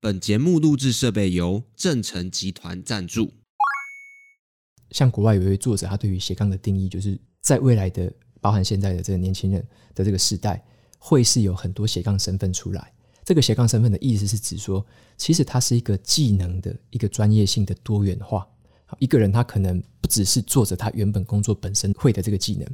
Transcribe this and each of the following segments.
本节目录制设备由正成集团赞助。像国外有一位作者，他对于斜杠的定义，就是在未来的，包含现在的这个年轻人的这个时代，会是有很多斜杠身份出来。这个斜杠身份的意思是指说，其实它是一个技能的一个专业性的多元化。一个人他可能不只是做着他原本工作本身会的这个技能，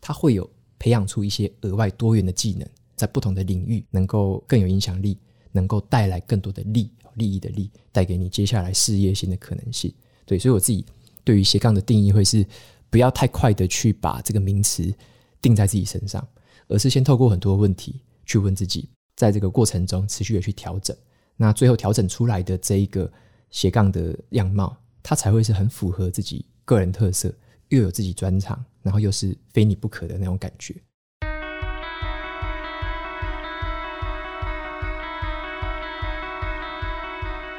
他会有培养出一些额外多元的技能，在不同的领域能够更有影响力。能够带来更多的利利益的利，带给你接下来事业性的可能性。对，所以我自己对于斜杠的定义会是，不要太快的去把这个名词定在自己身上，而是先透过很多问题去问自己，在这个过程中持续的去调整，那最后调整出来的这一个斜杠的样貌，它才会是很符合自己个人特色，又有自己专长，然后又是非你不可的那种感觉。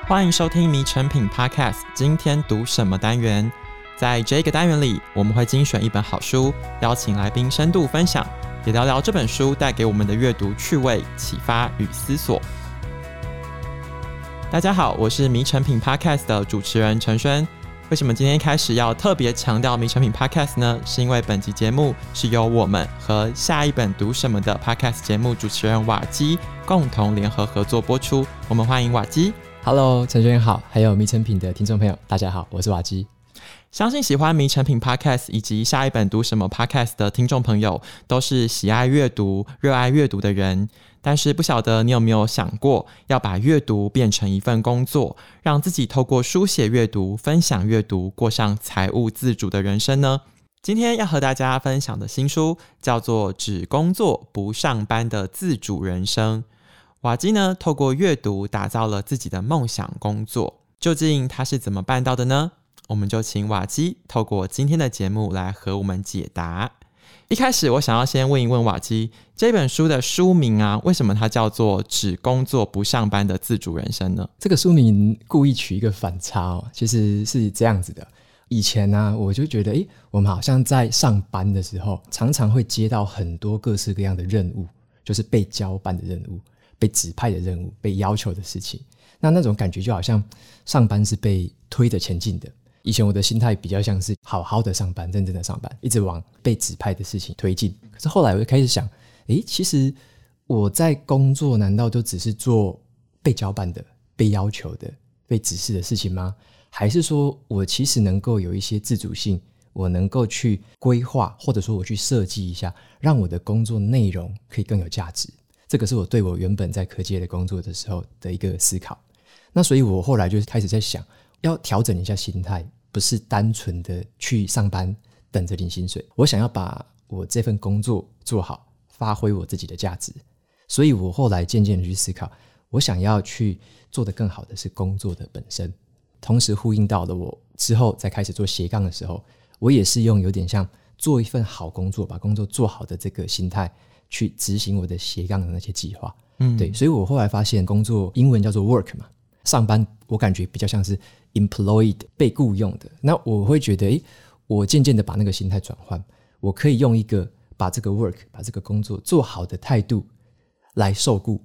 欢迎收听《迷成品 Podcast》。今天读什么单元？在这个单元里，我们会精选一本好书，邀请来宾深度分享，也聊聊这本书带给我们的阅读趣味、启发与思索。大家好，我是《迷成品 Podcast》的主持人陈轩。为什么今天开始要特别强调《迷成品 Podcast》呢？是因为本集节目是由我们和下一本读什么的 Podcast 节目主持人瓦基共同联合合作播出。我们欢迎瓦基。Hello，承轩好，还有迷成品的听众朋友，大家好，我是瓦基。相信喜欢迷成品 Podcast 以及下一本读什么 Podcast 的听众朋友，都是喜爱阅读、热爱阅读的人。但是不晓得你有没有想过，要把阅读变成一份工作，让自己透过书写阅读、分享阅读，过上财务自主的人生呢？今天要和大家分享的新书，叫做《只工作不上班的自主人生》。瓦基呢，透过阅读打造了自己的梦想工作。究竟他是怎么办到的呢？我们就请瓦基透过今天的节目来和我们解答。一开始，我想要先问一问瓦基，这本书的书名啊，为什么它叫做“只工作不上班的自主人生”呢？这个书名故意取一个反差哦，其实是这样子的。以前呢、我就觉得，诶，我们好像在上班的时候，常常会接到很多各式各样的任务，就是被交办的任务。被指派的任务，被要求的事情，那那种感觉就好像上班是被推着前进的。以前我的心态比较像是好好的上班，认真的上班，一直往被指派的事情推进。可是后来我就开始想，诶，其实我在工作难道都只是做被交办的、被要求的、被指示的事情吗？还是说我其实能够有一些自主性，我能够去规划，或者说我去设计一下，让我的工作内容可以更有价值？这个是我对我原本在科技的工作的时候的一个思考，那所以我后来就开始在想，要调整一下心态，不是单纯的去上班等着领薪水，我想要把我这份工作做好，发挥我自己的价值，所以我后来渐渐的去思考，我想要去做得更好的是工作的本身，同时呼应到了我之后再开始做斜杠的时候，我也是用有点像做一份好工作，把工作做好的这个心态。去执行我的斜杠的那些计划，嗯，对，所以我后来发现，工作英文叫做 work 嘛，上班我感觉比较像是 employed 被雇佣的。那我会觉得，诶，我渐渐的把那个心态转换，我可以用一个把这个 work 把这个工作做好的态度来受雇，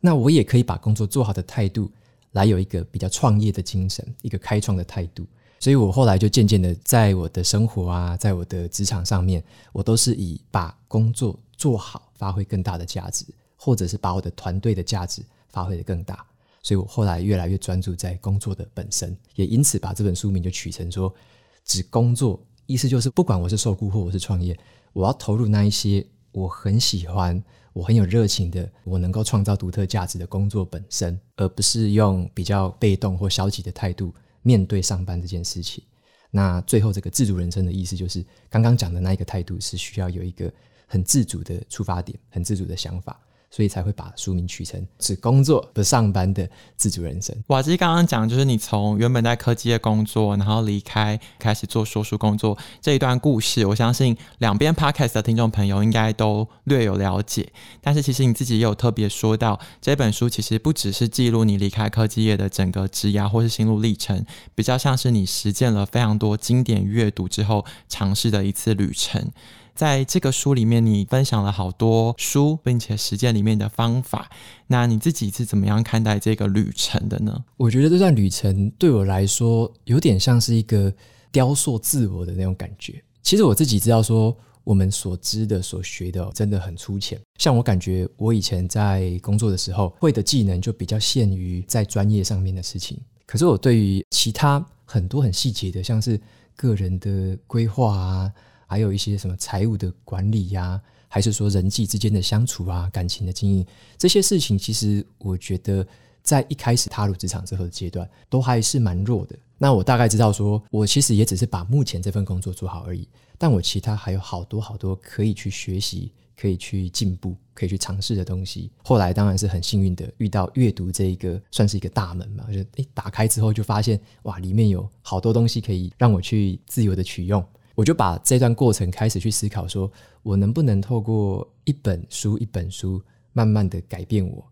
那我也可以把工作做好的态度来有一个比较创业的精神，一个开创的态度。所以我后来就渐渐的在我的生活啊，在我的职场上面，我都是以把工作做好，发挥更大的价值，或者是把我的团队的价值发挥得更大。所以我后来越来越专注在工作的本身，也因此把这本书名就取成说“只工作”，意思就是不管我是受雇或我是创业，我要投入那一些我很喜欢、我很有热情的，我能够创造独特价值的工作本身，而不是用比较被动或消极的态度。面对上班这件事情，那最后这个自主人生的意思就是刚刚讲的那一个态度是需要有一个很自主的出发点，很自主的想法。所以才会把书名取成“只工作不上班的自主人生”。瓦基刚刚讲，就是你从原本在科技业工作，然后离开，开始做说书工作这一段故事，我相信两边 podcast 的听众朋友应该都略有了解。但是其实你自己也有特别说到，这本书其实不只是记录你离开科技业的整个职涯或是心路历程，比较像是你实践了非常多经典阅读之后尝试的一次旅程。在这个书里面，你分享了好多书，并且实践里面的方法。那你自己是怎么样看待这个旅程的呢？我觉得这段旅程对我来说，有点像是一个雕塑自我的那种感觉。其实我自己知道，说我们所知的、所学的，真的很粗浅。像我感觉，我以前在工作的时候，会的技能就比较限于在专业上面的事情。可是我对于其他很多很细节的，像是个人的规划啊，还有一些什么财务的管理呀、还是说人际之间的相处啊、感情的经营这些事情，其实我觉得在一开始踏入职场之后的阶段，都还是蛮弱的。那我大概知道说，我其实也只是把目前这份工作做好而已，但我其他还有好多好多可以去学习。可以去进步，可以去尝试的东西。后来当然是很幸运的遇到阅读这一个，算是一个大门嘛。就诶，打开之后就发现哇，里面有好多东西可以让我去自由的取用。我就把这段过程开始去思考说，我能不能透过一本书一本书，慢慢的改变我，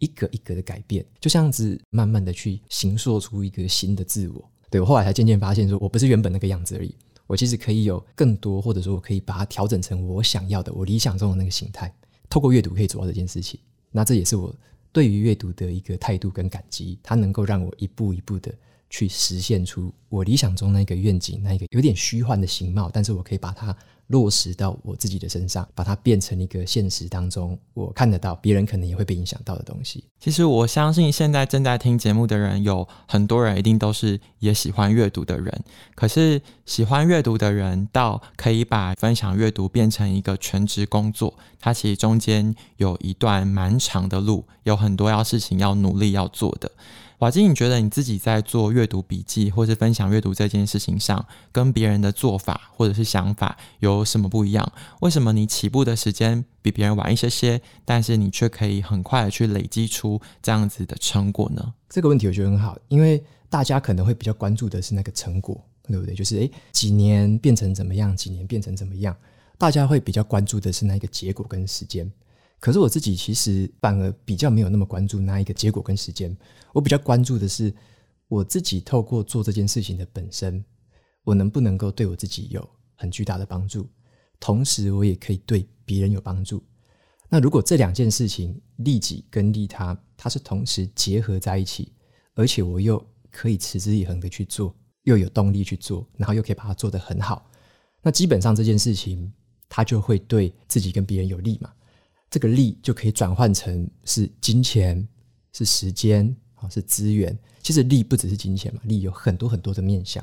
一个一个的改变，就这样子慢慢的去形塑出一个新的自我。对，我后来才渐渐发现，说我不是原本那个样子而已。我其实可以有更多，或者说我可以把它调整成我想要的、我理想中的那个形态。透过阅读可以做到这件事情，那这也是我对于阅读的一个态度跟感激。它能够让我一步一步的去实现出我理想中那个愿景，那个有点虚幻的形貌，但是我可以把它。落实到我自己的身上，把它变成一个现实当中我看得到，别人可能也会被影响到的东西。其实我相信，现在正在听节目的人，有很多人一定都是也喜欢阅读的人。可是，喜欢阅读的人到可以把分享阅读变成一个全职工作，它其实中间有一段蛮长的路，有很多要事情要努力要做的。瓦基，你觉得你自己在做阅读笔记或是分享阅读这件事情上，跟别人的做法或者是想法有什么不一样？为什么你起步的时间比别人晚一些些，但是你却可以很快的去累积出这样子的成果呢？这个问题我觉得很好，因为大家可能会比较关注的是那个成果，对不对？就是诶，几年变成怎么样，几年变成怎么样？大家会比较关注的是那个结果跟时间。可是我自己其实反而比较没有那么关注那一个结果跟时间，我比较关注的是我自己透过做这件事情的本身，我能不能够对我自己有很巨大的帮助，同时我也可以对别人有帮助。那如果这两件事情利己跟利他，它是同时结合在一起，而且我又可以持之以恒的去做，又有动力去做，然后又可以把它做得很好，那基本上这件事情它就会对自己跟别人有利嘛。这个利就可以转换成是金钱、是时间啊、是资源。其实利不只是金钱嘛，利有很多很多的面向。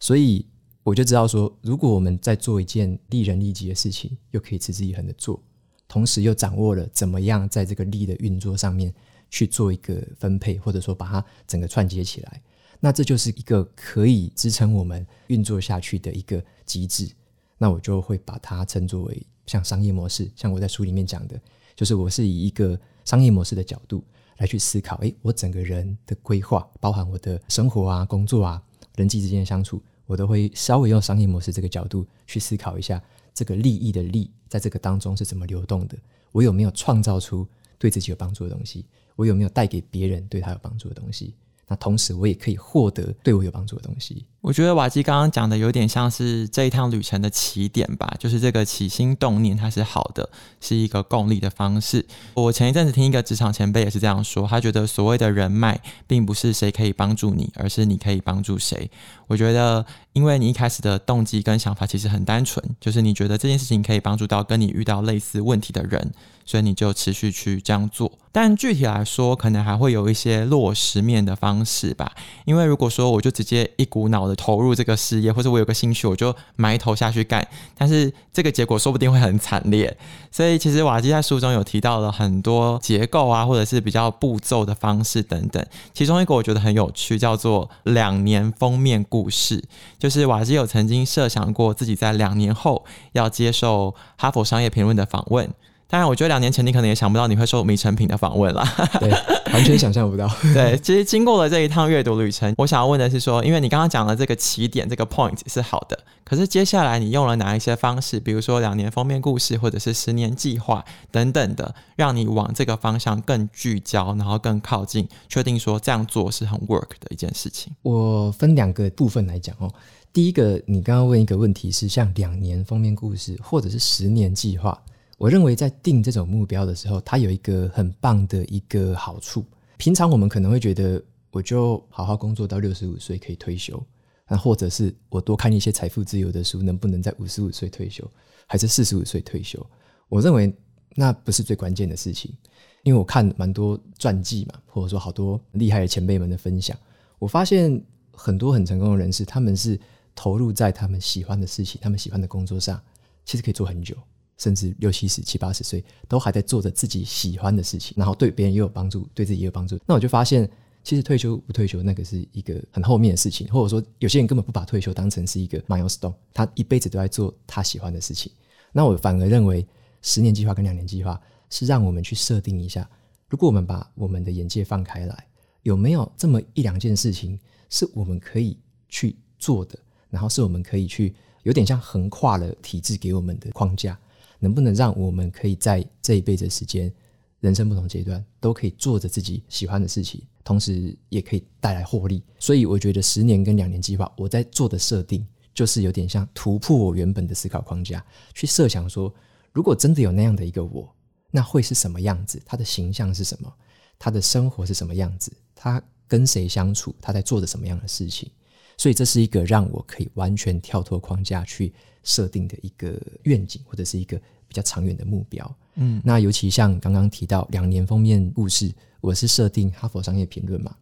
所以我就知道说，如果我们在做一件利人利己的事情，又可以持之以恒的做，同时又掌握了怎么样在这个利的运作上面去做一个分配，或者说把它整个串接起来，那这就是一个可以支撑我们运作下去的一个机制。那我就会把它称作为。像商业模式，像我在书里面讲的，就是我是以一个商业模式的角度来去思考，诶，我整个人的规划，包含我的生活啊、工作啊、人际之间的相处，我都会稍微用商业模式这个角度去思考一下，这个利益的利在这个当中是怎么流动的，我有没有创造出对自己有帮助的东西，我有没有带给别人对他有帮助的东西。那同时，我也可以获得对我有帮助的东西。我觉得瓦基刚刚讲的有点像是这一趟旅程的起点吧，就是这个起心动念它是好的，是一个共利的方式。我前一阵子听一个职场前辈也是这样说，他觉得所谓的人脉，并不是谁可以帮助你，而是你可以帮助谁。我觉得，因为你一开始的动机跟想法其实很单纯，就是你觉得这件事情可以帮助到跟你遇到类似问题的人。所以你就持续去这样做，但具体来说，可能还会有一些落实面的方式吧。因为如果说我就直接一股脑的投入这个事业，或者我有个兴趣，我就埋头下去干，但是这个结果说不定会很惨烈。所以其实瓦基在书中有提到了很多结构啊，或者是比较步骤的方式等等。其中一个我觉得很有趣，叫做两年封面故事，就是瓦基有曾经设想过自己在两年后要接受哈佛商业评论的访问。当然，我觉得两年前你可能也想不到你会受米成品的访问啦，对，完全想象不到。对，其实经过了这一趟阅读旅程，我想要问的是说，因为你刚刚讲的这个起点这个 point 是好的，可是接下来你用了哪一些方式，比如说两年封面故事，或者是十年计划等等的，让你往这个方向更聚焦，然后更靠近，确定说这样做是很 work 的一件事情。我分两个部分来讲哦，第一个，你刚刚问一个问题是像两年封面故事，或者是十年计划。我认为在定这种目标的时候，它有一个很棒的一个好处。平常我们可能会觉得，我就好好工作到六十五岁可以退休，那或者是我多看一些财富自由的书，能不能在五十五岁退休，还是四十五岁退休？我认为那不是最关键的事情，因为我看蛮多传记嘛，或者说好多厉害的前辈们的分享，我发现很多很成功的人士，他们是投入在他们喜欢的事情、他们喜欢的工作上，其实可以做很久。甚至六七十、七八十岁都还在做着自己喜欢的事情，然后对别人也有帮助，对自己也有帮助。那我就发现，其实退休不退休那个是一个很后面的事情，或者说有些人根本不把退休当成是一个 milestone，他一辈子都在做他喜欢的事情。那我反而认为，十年计划跟两年计划是让我们去设定一下，如果我们把我们的眼界放开来，有没有这么一两件事情是我们可以去做的，然后是我们可以去有点像横跨了体制给我们的框架。能不能让我们可以在这一辈子时间，人生不同阶段都可以做着自己喜欢的事情，同时也可以带来获利？所以我觉得十年跟两年计划，我在做的设定就是有点像突破我原本的思考框架，去设想说，如果真的有那样的一个我，那会是什么样子？他的形象是什么？他的生活是什么样子？他跟谁相处？他在做着什么样的事情？所以这是一个让我可以完全跳脱框架去设定的一个愿景，或者是一个比较长远的目标。嗯，那尤其像刚刚提到两年封面故事，我是设定哈佛商业评论嘛。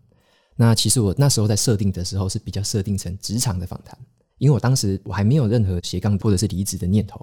那其实我那时候在设定的时候是比较设定成职场的访谈，因为我当时我还没有任何斜杠或者是离职的念头，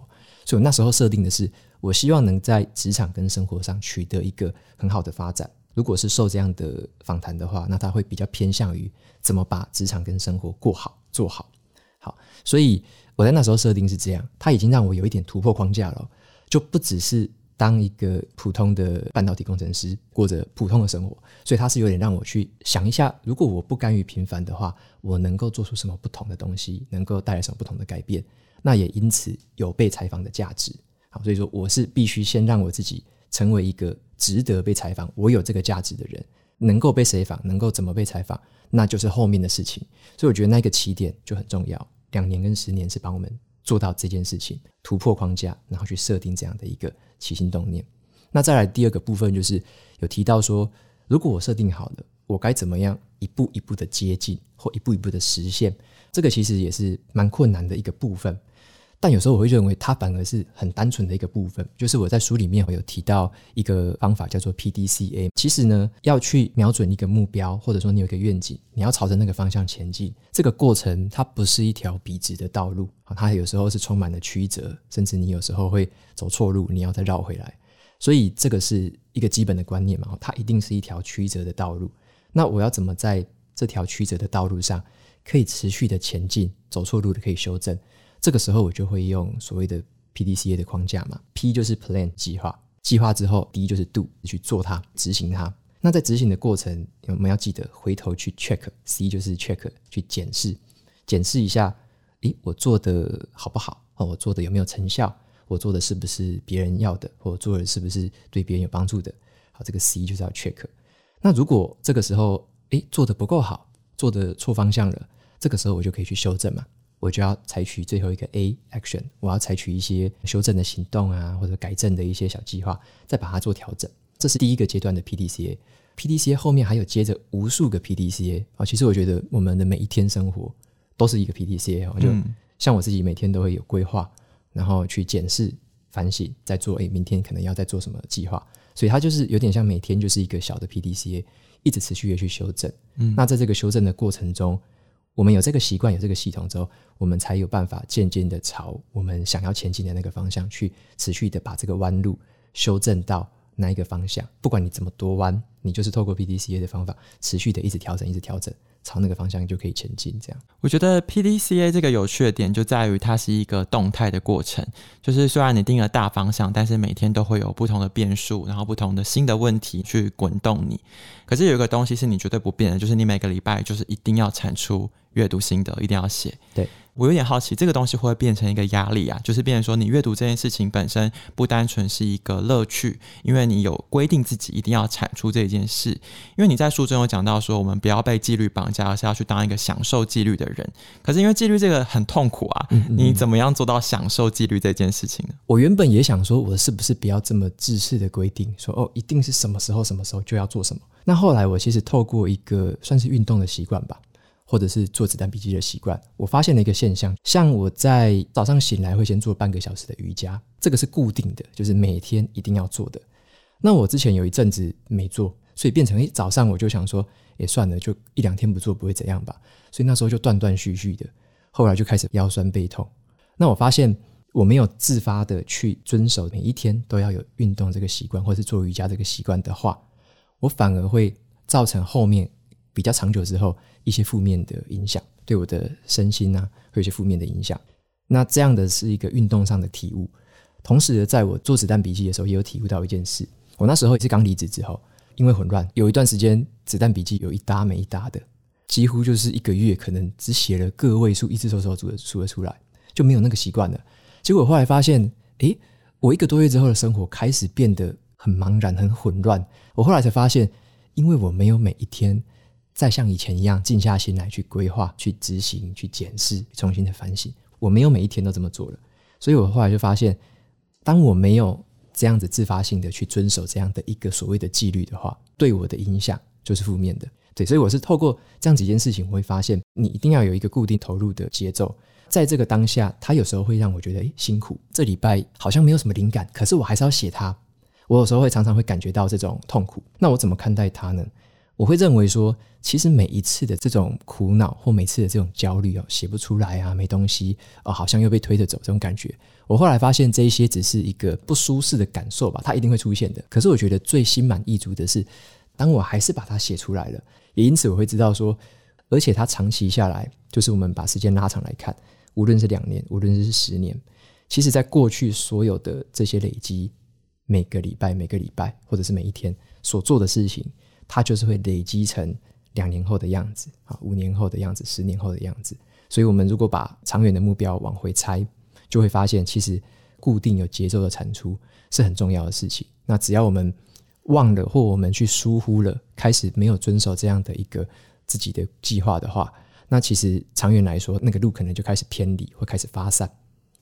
所以我那时候设定的是，我希望能在职场跟生活上取得一个很好的发展。如果是受这样的访谈的话，那他会比较偏向于怎么把职场跟生活过好做好。好，所以我在那时候设定是这样，他已经让我有一点突破框架了，就不只是当一个普通的半导体工程师过着普通的生活，所以他是有点让我去想一下，如果我不甘于平凡的话，我能够做出什么不同的东西，能够带来什么不同的改变，那也因此有被采访的价值。好，所以说我是必须先让我自己成为一个。值得被采访，我有这个价值的人，能够被谁访，能够怎么被采访，那就是后面的事情。所以我觉得那个起点就很重要。两年跟十年是帮我们做到这件事情，突破框架，然后去设定这样的一个起心动念。那再来第二个部分就是有提到说，如果我设定好了，我该怎么样一步一步的接近，或一步一步的实现？这个其实也是蛮困难的一个部分。但有时候我会认为它反而是很单纯的一个部分，就是我在书里面有提到一个方法叫做 PDCA。其实呢，要去瞄准一个目标，或者说你有一个愿景，你要朝着那个方向前进，这个过程它不是一条笔直的道路，它有时候是充满了曲折，甚至你有时候会走错路，你要再绕回来。所以这个是一个基本的观念嘛，它一定是一条曲折的道路。那我要怎么在这条曲折的道路上可以持续的前进？走错路的可以修正。这个时候我就会用所谓的 PDCA 的框架嘛，P 就是 Plan 计划，计划之后 D 就是 Do 去做它，执行它。那在执行的过程，我们要记得回头去 Check，C 就是 Check 去检视，检视一下，诶，我做的好不好？哦，我做的有没有成效？我做的是不是别人要的？或做的是不是对别人有帮助的？好，这个 C 就是要 Check。那如果这个时候，诶，做的不够好，做的错方向了，这个时候我就可以去修正嘛。我就要采取最后一个 A action，我要采取一些修正的行动啊，或者改正的一些小计划，再把它做调整。这是第一个阶段的 PDCA。PDCA 后面还有接着无数个 PDCA 啊。其实我觉得我们的每一天生活都是一个 PDCA 啊。就像我自己每天都会有规划，然后去检视、反省，再做。诶，明天可能要再做什么计划？所以它就是有点像每天就是一个小的 PDCA，一直持续的去修正。嗯，那在这个修正的过程中。我们有这个习惯，有这个系统之后，我们才有办法渐渐的朝我们想要前进的那个方向去持续的把这个弯路修正到那一个方向。不管你怎么多弯，你就是透过 PDCA 的方法，持续的一直调整，一直调整。朝那个方向就可以前进。这样，我觉得 PDCA 这个有趣的点就在于它是一个动态的过程。就是虽然你定了大方向，但是每天都会有不同的变数，然后不同的新的问题去滚动你。可是有一个东西是你绝对不变的，就是你每个礼拜就是一定要产出阅读心得，一定要写。对。我有点好奇，这个东西会不会变成一个压力啊？就是变成说，你阅读这件事情本身不单纯是一个乐趣，因为你有规定自己一定要产出这件事。因为你在书中有讲到说，我们不要被纪律绑架，而是要去当一个享受纪律的人。可是因为纪律这个很痛苦啊，嗯嗯，你怎么样做到享受纪律这件事情呢？我原本也想说，我是不是不要这么自私的规定，说哦，一定是什么时候什么时候就要做什么。那后来我其实透过一个算是运动的习惯吧。或者是做子弹笔记的习惯，我发现了一个现象，像我在早上醒来会先做半个小时的瑜伽，这个是固定的，就是每天一定要做的。那我之前有一阵子没做，所以变成诶早上我就想说，也算了，就一两天不做不会怎样吧。所以那时候就断断续续的，后来就开始腰酸背痛。那我发现我没有自发的去遵守每一天都要有运动这个习惯，或是做瑜伽这个习惯的话，我反而会造成后面比较长久之后。一些负面的影响，对我的身心啊，会有一些负面的影响。那这样的是一个运动上的体悟。同时，在我做子弹笔记的时候，也有体悟到一件事。我那时候也是刚离职之后，因为混乱，有一段时间子弹笔记有一搭没一搭的，几乎就是一个月可能只写了个位数，一只手手数的数得出来，就没有那个习惯了。结果后来发现，诶，我一个多月之后的生活开始变得很茫然、很混乱。我后来才发现，因为我没有每一天。再像以前一样静下心来去规划、去执行、去检视、重新的反省，我没有每一天都这么做了，所以我后来就发现，当我没有这样子自发性的去遵守这样的一个所谓的纪律的话，对我的影响就是负面的。对，所以我是透过这样几件事情，我会发现你一定要有一个固定投入的节奏，在这个当下，它有时候会让我觉得诶辛苦，这礼拜好像没有什么灵感，可是我还是要写它，我有时候会常常会感觉到这种痛苦，那我怎么看待它呢？我会认为说，其实每一次的这种苦恼或每次的这种焦虑哦，写不出来啊，没东西哦，好像又被推着走这种感觉。我后来发现，这一些只是一个不舒适的感受吧，它一定会出现的。可是我觉得最心满意足的是，当我还是把它写出来了，也因此我会知道说，而且它长期下来，就是我们把时间拉长来看，无论是两年，无论是十年，其实在过去所有的这些累积，每个礼拜、每个礼拜，或者是每一天所做的事情。它就是会累积成两年后的样子啊，五年后的样子，十年后的样子。所以，我们如果把长远的目标往回猜，就会发现，其实固定有节奏的产出是很重要的事情。那只要我们忘了，或我们去疏忽了，开始没有遵守这样的一个自己的计划的话，那其实长远来说，那个路可能就开始偏离，会开始发散。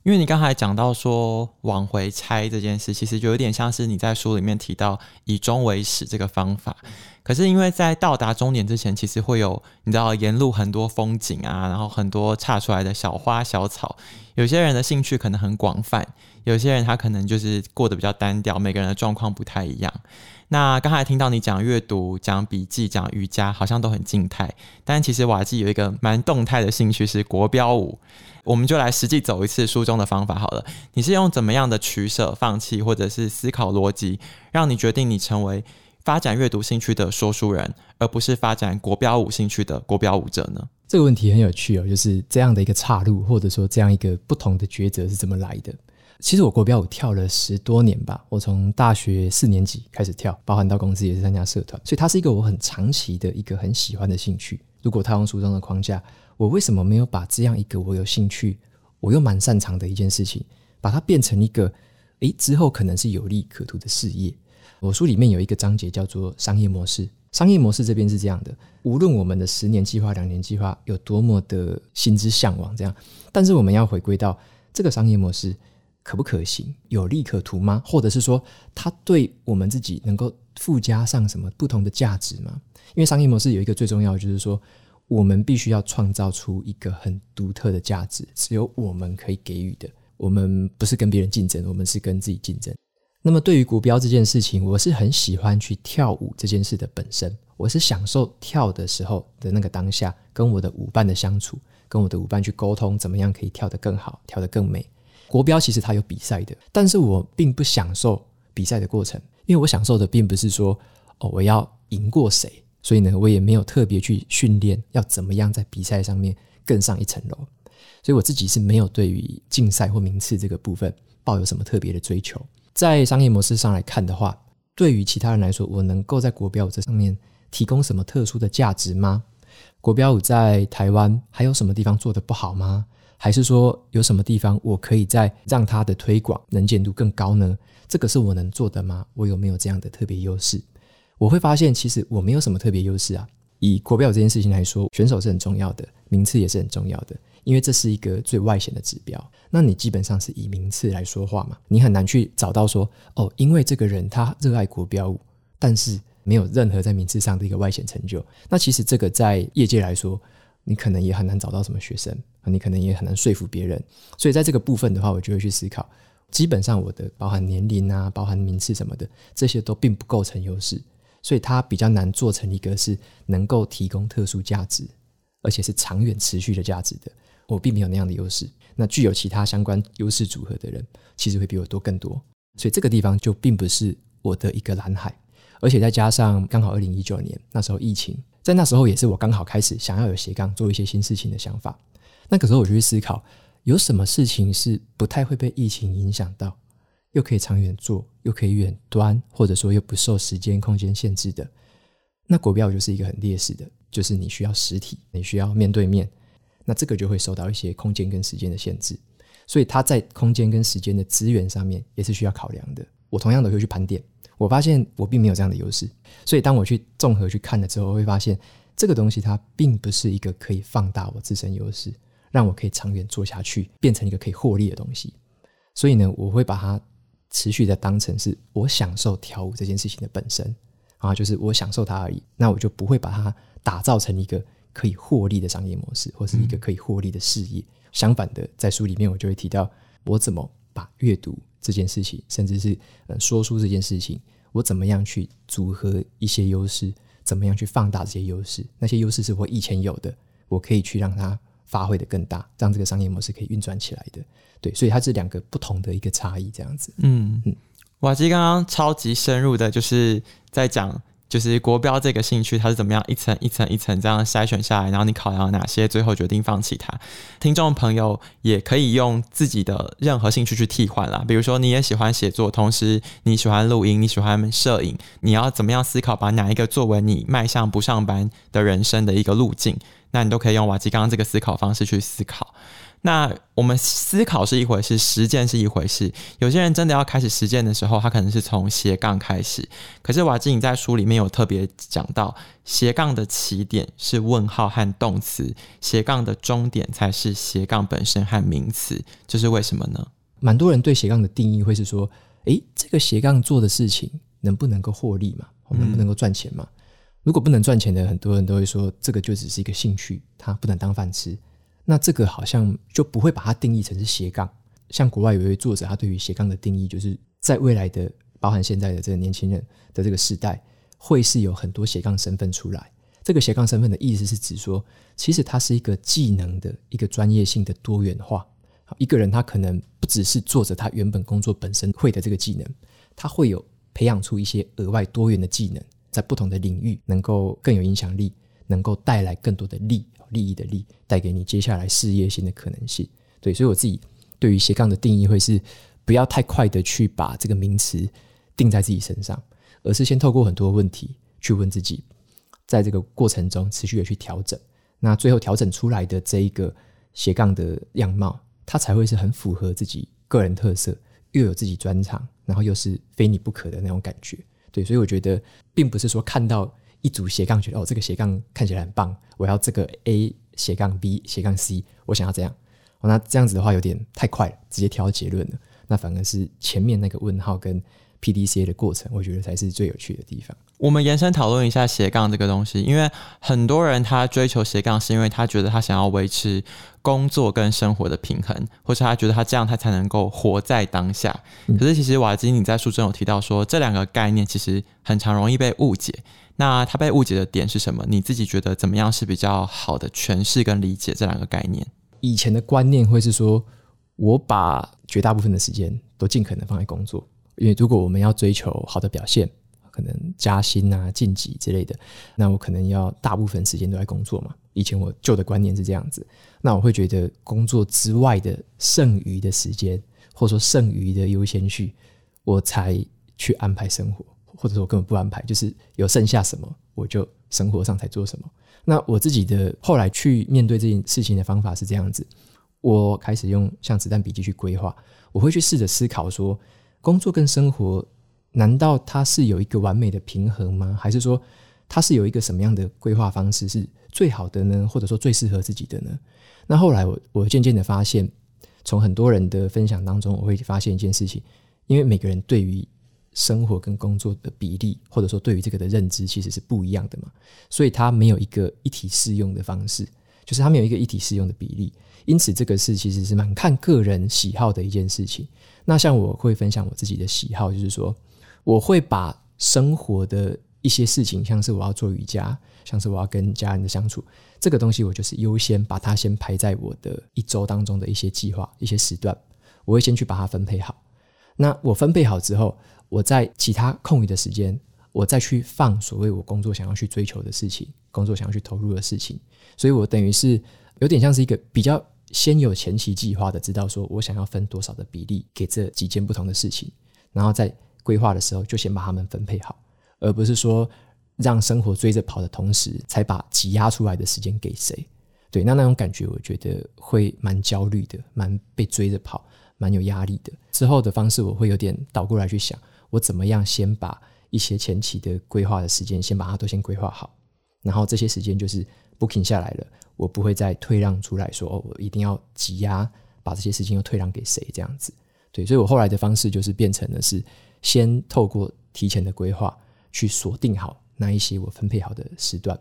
因为你刚才讲到说往回拆这件事，其实就有点像是你在书里面提到以终为始这个方法。可是因为在到达终点之前，其实会有你知道沿路很多风景啊，然后很多岔出来的小花小草。有些人的兴趣可能很广泛，有些人他可能就是过得比较单调，每个人的状况不太一样。那刚才听到你讲阅读、讲笔记、讲瑜伽，好像都很静态，但其实瓦基有一个蛮动态的兴趣是国标舞。我们就来实际走一次书中的方法好了。你是用怎么样的取舍、放弃，或者是思考逻辑，让你决定你成为发展阅读兴趣的说书人，而不是发展国标舞兴趣的国标舞者呢？这个问题很有趣哦，就是这样的一个岔路，或者说这样一个不同的抉择是怎么来的？其实我国标舞跳了十多年吧，我从大学四年级开始跳，包含到公司也是参加社团，所以它是一个我很长期的一个很喜欢的兴趣。如果套用书中的框架，我为什么没有把这样一个我有兴趣、我又蛮擅长的一件事情，把它变成一个诶之后可能是有利可图的事业？我书里面有一个章节叫做商业模式。商业模式这边是这样的：无论我们的十年计划、两年计划有多么的心之向往，这样，但是我们要回归到这个商业模式可不可行、有利可图吗？或者是说，它对我们自己能够附加上什么不同的价值吗？因为商业模式有一个最重要的，就是说。我们必须要创造出一个很独特的价值，只有我们可以给予的。我们不是跟别人竞争，我们是跟自己竞争。那么，对于国标这件事情，我是很喜欢去跳舞这件事的本身，我是享受跳的时候的那个当下，跟我的舞伴的相处，跟我的舞伴去沟通，怎么样可以跳得更好，跳得更美。国标其实它有比赛的，但是我并不享受比赛的过程，因为我享受的并不是说哦，我要赢过谁，所以呢，我也没有特别去训练要怎么样在比赛上面更上一层楼。所以我自己是没有对于竞赛或名次这个部分抱有什么特别的追求。在商业模式上来看的话，对于其他人来说，我能够在国标舞这上面提供什么特殊的价值吗？国标舞在台湾还有什么地方做得不好吗？还是说有什么地方我可以再让它的推广能见度更高呢？这个是我能做的吗？我有没有这样的特别优势？我会发现，其实我没有什么特别优势啊。以国标这件事情来说，选手是很重要的，名次也是很重要的，因为这是一个最外显的指标。那你基本上是以名次来说话嘛，你很难去找到说，哦，因为这个人他热爱国标舞，但是没有任何在名次上的一个外显成就。那其实这个在业界来说，你可能也很难找到什么学生，你可能也很难说服别人。所以在这个部分的话，我就会去思考，基本上我的包含年龄啊，包含名次什么的，这些都并不构成优势，所以它比较难做成一个是能够提供特殊价值，而且是长远持续的价值的。我并没有那样的优势。那具有其他相关优势组合的人，其实会比我多更多。所以这个地方就并不是我的一个蓝海，而且再加上刚好二零一九年那时候疫情。在那时候也是我刚好开始想要有斜杠做一些新事情的想法。那个时候我就去思考，有什么事情是不太会被疫情影响到，又可以长远做，又可以远端，或者说又不受时间空间限制的。那国标就是一个很劣势的，就是你需要实体，你需要面对面，那这个就会受到一些空间跟时间的限制。所以它在空间跟时间的资源上面也是需要考量的。我同样的会去盘点。我发现我并没有这样的优势，所以当我去综合去看了之后，我会发现这个东西它并不是一个可以放大我自身优势，让我可以长远做下去，变成一个可以获利的东西。所以呢，我会把它持续的当成是我享受跳舞这件事情的本身啊，就是我享受它而已。那我就不会把它打造成一个可以获利的商业模式，或是一个可以获利的事业。相反的，在书里面我就会提到我怎么把阅读。这件事情，甚至是呃说书这件事情，我怎么样去组合一些优势，怎么样去放大这些优势？那些优势是我以前有的，我可以去让它发挥的更大，让这个商业模式可以运转起来的。对，所以它是两个不同的一个差异，这样子。嗯嗯，瓦基刚刚超级深入的，就是在讲。就是国标这个兴趣，它是怎么样一层一层一层这样筛选下来，然后你考量哪些，最后决定放弃它。听众朋友也可以用自己的任何兴趣去替换啦，比如说你也喜欢写作，同时你喜欢录音，你喜欢摄影，你要怎么样思考，把哪一个作为你迈向不上班的人生的一个路径，那你都可以用瓦基刚刚这个思考方式去思考。那我们思考是一回事，实践是一回事。有些人真的要开始实践的时候，他可能是从斜杠开始。可是瓦基，你在书里面有特别讲到，斜杠的起点是问号和动词，斜杠的终点才是斜杠本身和名词。这是为什么呢？蛮多人对斜杠的定义会是说，诶，这个斜杠做的事情能不能够获利嘛？能不能够赚钱嘛？嗯。如果不能赚钱的，很多人都会说，这个就只是一个兴趣，它不能当饭吃。那这个好像就不会把它定义成是斜杠。像国外有一位作者，他对于斜杠的定义，就是在未来的，包含现在的这个年轻人的这个时代，会是有很多斜杠身份出来。这个斜杠身份的意思是指说，其实它是一个技能的一个专业性的多元化。一个人他可能不只是做着他原本工作本身会的这个技能，他会有培养出一些额外多元的技能，在不同的领域能够更有影响力，能够带来更多的利。利益的利带给你接下来事业性的可能性，对，所以我自己对于斜杠的定义会是不要太快的去把这个名词定在自己身上，而是先透过很多问题去问自己，在这个过程中持续的去调整，那最后调整出来的这一个斜杠的样貌，它才会是很符合自己个人特色，又有自己专长，然后又是非你不可的那种感觉，对，所以我觉得并不是说看到。一组斜杠，觉得哦，这个斜杠看起来很棒，我要这个 A 斜杠 B 斜杠 C，我想要这样。哦，那这样子的话有点太快了，直接挑结论了。那反而是前面那个问号跟 PDCA 的过程，我觉得才是最有趣的地方。我们延伸讨论一下斜杠这个东西，因为很多人他追求斜杠，是因为他觉得他想要维持工作跟生活的平衡，或是他觉得他这样他才能够活在当下。嗯。可是其实瓦基你在书中有提到说，这两个概念其实很常容易被误解。那他被误解的点是什么？你自己觉得怎么样是比较好的诠释跟理解这两个概念？以前的观念会是说，我把绝大部分的时间都尽可能放在工作，因为如果我们要追求好的表现，可能加薪啊、晋级之类的，那我可能要大部分时间都在工作嘛。以前我旧的观念是这样子，那我会觉得工作之外的剩余的时间，或者说剩余的优先序，我才去安排生活，或者说我根本不安排，就是有剩下什么我就生活上才做什么。那我自己的后来去面对这件事情的方法是这样子，我开始用像子弹笔记去规划，我会去试着思考说，工作跟生活难道它是有一个完美的平衡吗？还是说它是有一个什么样的规划方式是最好的呢？或者说最适合自己的呢？那后来我我渐渐的发现，从很多人的分享当中，我会发现一件事情，因为每个人对于生活跟工作的比例，或者说对于这个的认知，其实是不一样的嘛，所以它没有一个一体适用的方式，就是它没有一个一体适用的比例，因此这个是其实是蛮看个人喜好的一件事情。那像我会分享我自己的喜好，就是说我会把生活的一些事情，像是我要做瑜伽，像是我要跟家人的相处，这个东西我就是优先把它先排在我的一周当中的一些计划、一些时段，我会先去把它分配好。那我分配好之后，我在其他空余的时间，我再去放所谓我工作想要去追求的事情，工作想要去投入的事情。所以我等于是有点像是一个比较先有前期计划的，知道说我想要分多少的比例给这几件不同的事情，然后在规划的时候就先把它们分配好，而不是说让生活追着跑的同时，才把挤压出来的时间给谁。对，那那种感觉我觉得会蛮焦虑的，蛮被追着跑，蛮有压力的。之后的方式我会有点倒过来去想。我怎么样先把一些前期的规划的时间，先把它都先规划好，然后这些时间就是 booking 下来了，我不会再退让出来说哦，我一定要挤压把这些事情又退让给谁这样子。对，所以我后来的方式就是变成了是先透过提前的规划去锁定好那一些我分配好的时段，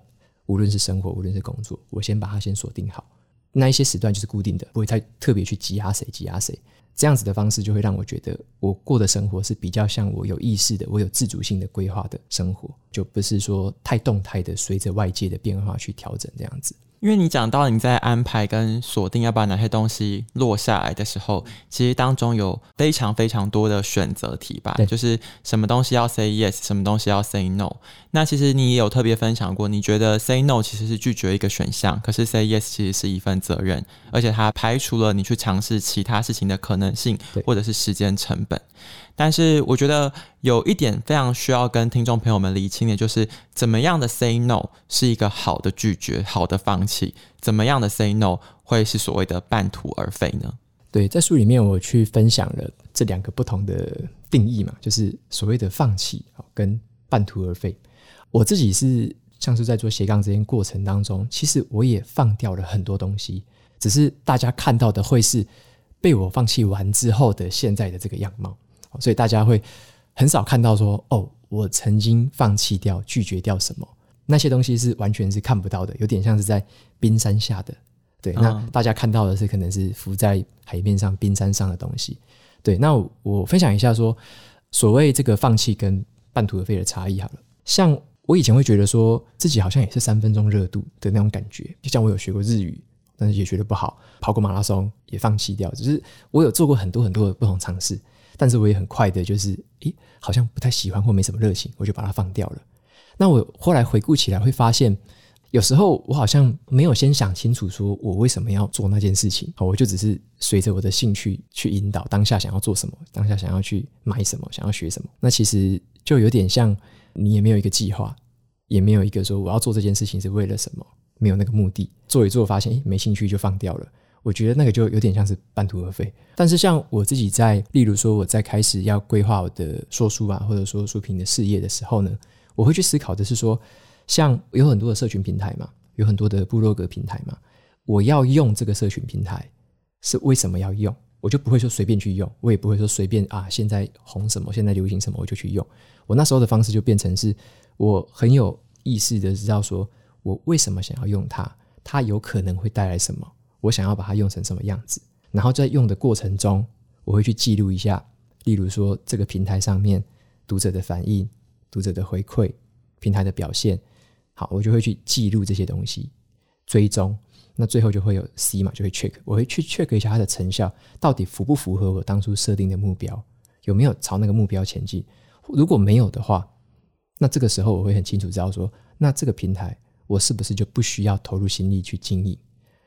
无论是生活，无论是工作，我先把它先锁定好，那一些时段就是固定的，不会再特别去挤压谁，挤压谁。这样子的方式就会让我觉得，我过的生活是比较像我有意识的、我有自主性的规划的生活，就不是说太动态的随着外界的变化去调整这样子。因为你讲到你在安排跟锁定要把哪些东西落下来的时候，其实当中有非常非常多的选择题吧，对就是什么东西要 say yes，什么东西要 say no。那其实你也有特别分享过，你觉得 say no 其实是拒绝一个选项，可是 say yes 其实是一份责任，而且它排除了你去尝试其他事情的可能性，或者是时间成本。但是我觉得有一点非常需要跟听众朋友们厘清的，就是怎么样的 say no 是一个好的拒绝、好的放弃，怎么样的 say no 会是所谓的半途而废呢？对，在书里面我去分享了这两个不同的定义嘛，就是所谓的放弃跟半途而废。我自己是像是在做斜杠这件过程当中，其实我也放掉了很多东西，只是大家看到的会是被我放弃完之后的现在的这个样貌。所以大家会很少看到说哦，我曾经放弃掉、拒绝掉什么，那些东西是完全是看不到的，有点像是在冰山下的。对，那大家看到的是可能是浮在海面上冰山上的东西。对，那我，分享一下说，所谓这个放弃跟半途而废的差异好了。像我以前会觉得说自己好像也是三分钟热度的那种感觉，就像我有学过日语，但是也学得不好，跑过马拉松也放弃掉，只是我有做过很多很多的不同尝试。但是我也很快的，就是诶，好像不太喜欢或没什么热情，我就把它放掉了。那我后来回顾起来，会发现有时候我好像没有先想清楚，说我为什么要做那件事情。我就只是随着我的兴趣去引导，当下想要做什么，当下想要去买什么，想要学什么。那其实就有点像你也没有一个计划，也没有一个说我要做这件事情是为了什么，没有那个目的，做一做发现诶，没兴趣就放掉了。我觉得那个就有点像是半途而废，但是像我自己在，例如说我在开始要规划我的说书啊，或者说书评的事业的时候呢，我会去思考的是说，像有很多的社群平台嘛，有很多的部落格平台嘛，我要用这个社群平台是为什么要用？我就不会说随便去用，我也不会说随便啊，现在红什么，现在流行什么我就去用。我那时候的方式就变成是我很有意识的知道说我为什么想要用它，它有可能会带来什么。我想要把它用成什么样子，然后在用的过程中，我会去记录一下，例如说这个平台上面读者的反应、读者的回馈、平台的表现，好，我就会去记录这些东西，追踪，那最后就会有 C 嘛，就会 check，我会去 check 一下它的成效到底符不符合我当初设定的目标，有没有朝那个目标前进，如果没有的话，那这个时候我会很清楚知道说，那这个平台我是不是就不需要投入心力去经营，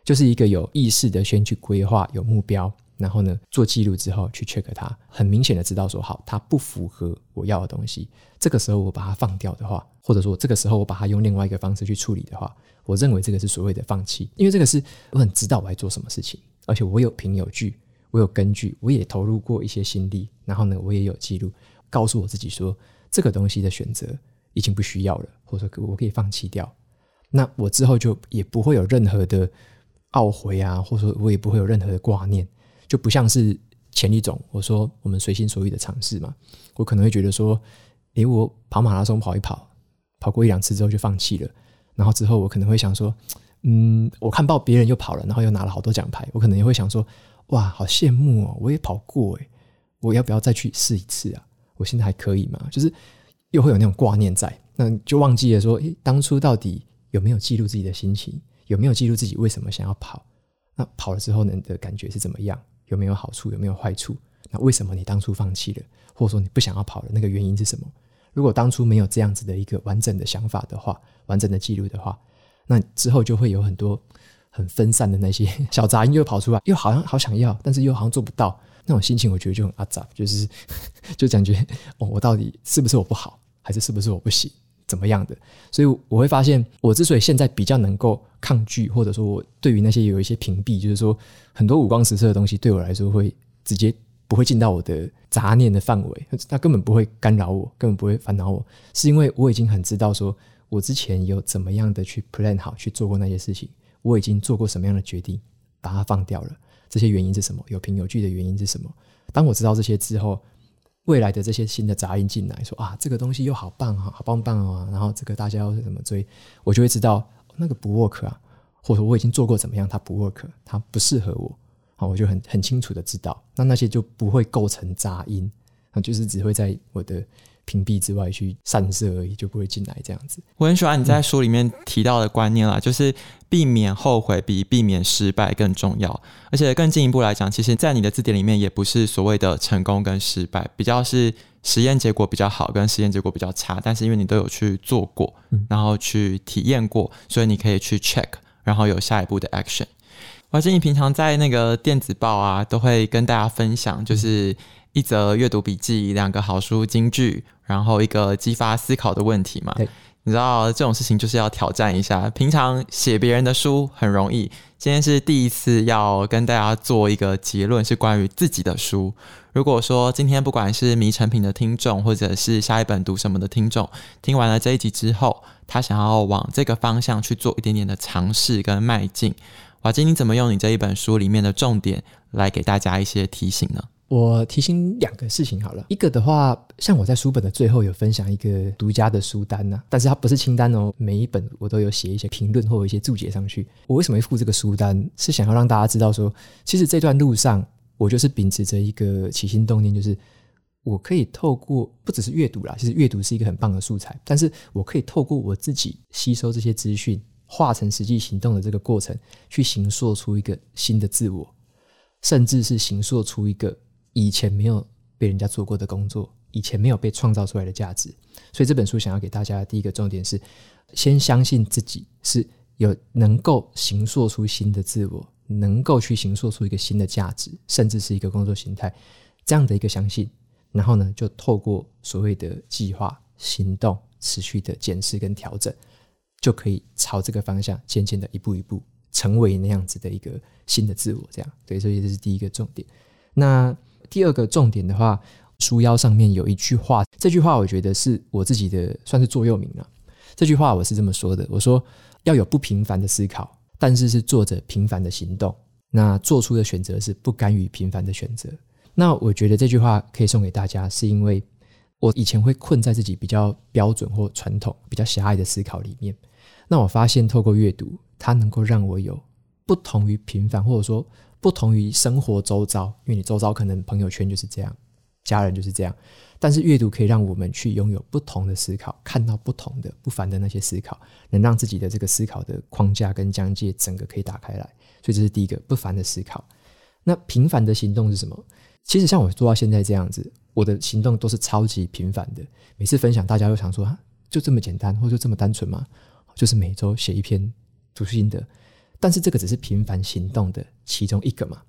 就是一个有意识的先去规划有目标，然后呢做记录之后去 check 它，很明显的知道说好，它不符合我要的东西。这个时候我把它放掉的话，或者说这个时候我把它用另外一个方式去处理的话，我认为这个是所谓的放弃，因为这个是我很知道我在做什么事情，而且我有凭有据，我有根据，我也投入过一些心力，然后呢我也有记录，告诉我自己说。这个东西的选择已经不需要了，或者说我可以放弃掉。那我之后就也不会有任何的懊悔啊，或者说我也不会有任何的挂念，就不像是前一种我说我们随心所欲的尝试嘛。我可能会觉得说，诶，我跑马拉松跑一跑，跑过一两次之后就放弃了。然后之后我可能会想说，嗯，我看到别人又跑了，然后又拿了好多奖牌，我可能也会想说，哇，好羡慕哦，我也跑过诶，我要不要再去试一次啊？我现在还可以吗？就是又会有那种挂念在，那就忘记了说，诶，当初到底有没有记录自己的心情？有没有记录自己为什么想要跑？那跑了之后呢，的感觉是怎么样？有没有好处？有没有坏处？那为什么你当初放弃了？或者说你不想要跑了？那个原因是什么？如果当初没有这样子的一个完整的想法的话，完整的记录的话，那之后就会有很多很分散的那些 小杂音又跑出来，又好像好想要，但是又好像做不到。那种心情，我觉得就很阿杂，就是 就感觉哦，我到底是不是我不好，还是是不是我不行，怎么样的？所以我会发现，我之所以现在比较能够抗拒，或者说我对于那些有一些屏蔽，就是说很多五光十色的东西，对我来说会直接不会进到我的杂念的范围，它根本不会干扰我，根本不会烦恼我，是因为我已经很知道说，我之前有怎么样的去 plan 好去做过那些事情，我已经做过什么样的决定，把它放掉了。这些原因是什么？有凭有据的原因是什么？当我知道这些之后，未来的这些新的杂音进来，说啊，这个东西又好棒啊，好棒棒啊，然后这个大家要怎么追，我就会知道那个不 work 啊，或者我已经做过怎么样，它不 work，它不适合我，好，我就很很清楚的知道，那那些就不会构成杂音，啊，就是只会在我的。屏蔽之外去散射而已，就不会进来这样子。我很喜欢你在书里面提到的观念啦，嗯、就是避免后悔比避免失败更重要。而且更进一步来讲，其实，在你的字典里面也不是所谓的成功跟失败，比较是实验结果比较好跟实验结果比较差。但是因为你都有去做过，然后去体验过，所以你可以去 check，然后有下一步的 action。而且你平常在那个电子报啊，都会跟大家分享，就是。一则阅读笔记，两个好书金句，然后一个激发思考的问题嘛。对你知道这种事情就是要挑战一下。平常写别人的书很容易，今天是第一次要跟大家做一个结论，是关于自己的书。如果说今天不管是迷成品的听众，或者是下一本读什么的听众，听完了这一集之后，他想要往这个方向去做一点点的尝试跟迈进，华金，你怎么用你这一本书里面的重点来给大家一些提醒呢？我提醒两个事情好了，一个的话，像我在书本的最后有分享一个独家的书单呐、但是它不是清单哦，每一本我都有写一些评论或一些注解上去。我为什么会附这个书单？是想要让大家知道说，其实这段路上我就是秉持着一个起心动念，就是我可以透过不只是阅读啦，其实阅读是一个很棒的素材，但是我可以透过我自己吸收这些资讯，化成实际行动的这个过程，去形塑出一个新的自我，甚至是形塑出一个。以前没有被人家做过的工作，以前没有被创造出来的价值，所以这本书想要给大家的第一个重点是：先相信自己是有能够形塑出新的自我，能够去形塑出一个新的价值，甚至是一个工作形态，这样的一个相信。然后呢，就透过所谓的计划、行动、持续的检视跟调整，就可以朝这个方向渐渐的一步一步成为那样子的一个新的自我。这样，对，所以这是第一个重点。那第二个重点的话，书腰上面有一句话，这句话我觉得是我自己的算是座右铭了。这句话我是这么说的：我说要有不平凡的思考，但是是做着平凡的行动。那做出的选择是不甘于平凡的选择。那我觉得这句话可以送给大家，是因为我以前会困在自己比较标准或传统、比较狭隘的思考里面。那我发现透过阅读，它能够让我有不同于平凡，或者说。不同于生活周遭，因为你周遭可能朋友圈就是这样，家人就是这样。但是阅读可以让我们去拥有不同的思考，看到不同的不凡的那些思考，能让自己的这个思考的框架跟疆界整个可以打开来。所以这是第一个不凡的思考。那平凡的行动是什么？其实像我做到现在这样子，我的行动都是超级平凡的。每次分享，大家都想说，就这么简单，或者就这么单纯吗？就是每周写一篇读书心得，但是这个只是平凡行动的其中一个嘛，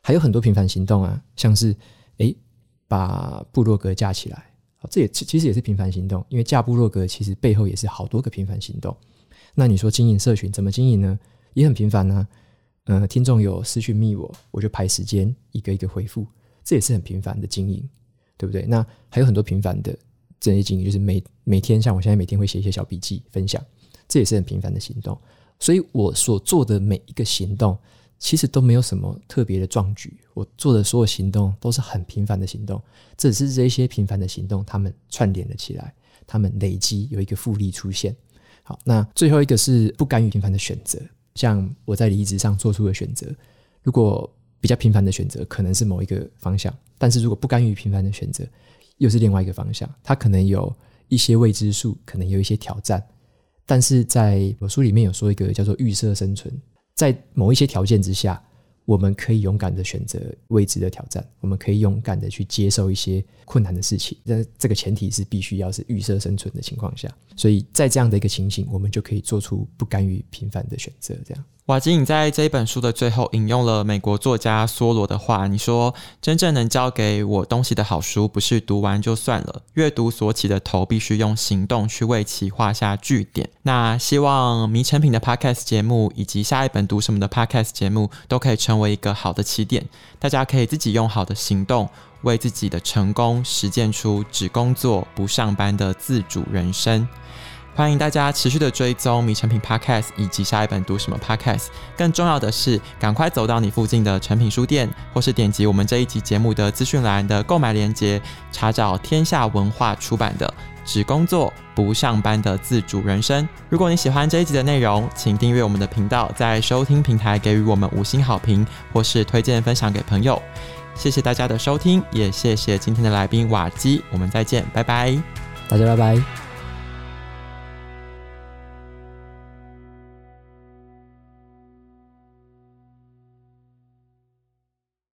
还有很多平凡行动啊，像是诶把部落格架起来，这也其实也是平凡行动，因为架部落格其实背后也是好多个平凡行动。那你说经营社群怎么经营呢？也很平凡呢、啊。呃，听众有私讯密我，我就排时间一个一个回复，这也是很平凡的经营，对不对？那还有很多平凡的这些经营，就是每每天像我现在每天会写一些小笔记分享，这也是很平凡的行动。所以我所做的每一个行动，其实都没有什么特别的壮举，我做的所有行动都是很平凡的行动，只是这些平凡的行动，他们串联了起来，他们累积有一个复利出现。好，那最后一个是不甘于平凡的选择。像我在离职上做出的选择，如果比较平凡的选择，可能是某一个方向；但是如果不甘于平凡的选择，又是另外一个方向。它可能有一些未知数，可能有一些挑战。但是在我书里面有说一个叫做预设生存，在某一些条件之下。我们可以勇敢的选择未知的挑战，我们可以勇敢的去接受一些困难的事情，但这个前提是必须要是预设生存的情况下，所以在这样的一个情形，我们就可以做出不甘于平凡的选择，这样。瓦基，你在这一本书的最后引用了美国作家梭罗的话，你说：“真正能教给我东西的好书，不是读完就算了，阅读所起的头，必须用行动去为其画下句点。”那希望迷成品的 Podcast 节目以及下一本读什么的 Podcast 节目，都可以成为一个好的起点，大家可以自己用好的行动，为自己的成功实践出只工作不上班的自主人生。欢迎大家持续的追踪迷成品 Podcast 以及下一本读什么 Podcast。更重要的是，赶快走到你附近的成品书店，或是点击我们这一集节目的资讯栏的购买链接，查找天下文化出版的《只工作不上班的自主人生》。如果你喜欢这一集的内容，请订阅我们的频道，在收听平台给予我们五星好评，或是推荐分享给朋友。谢谢大家的收听，也谢谢今天的来宾瓦基。我们再见，拜拜，大家拜拜。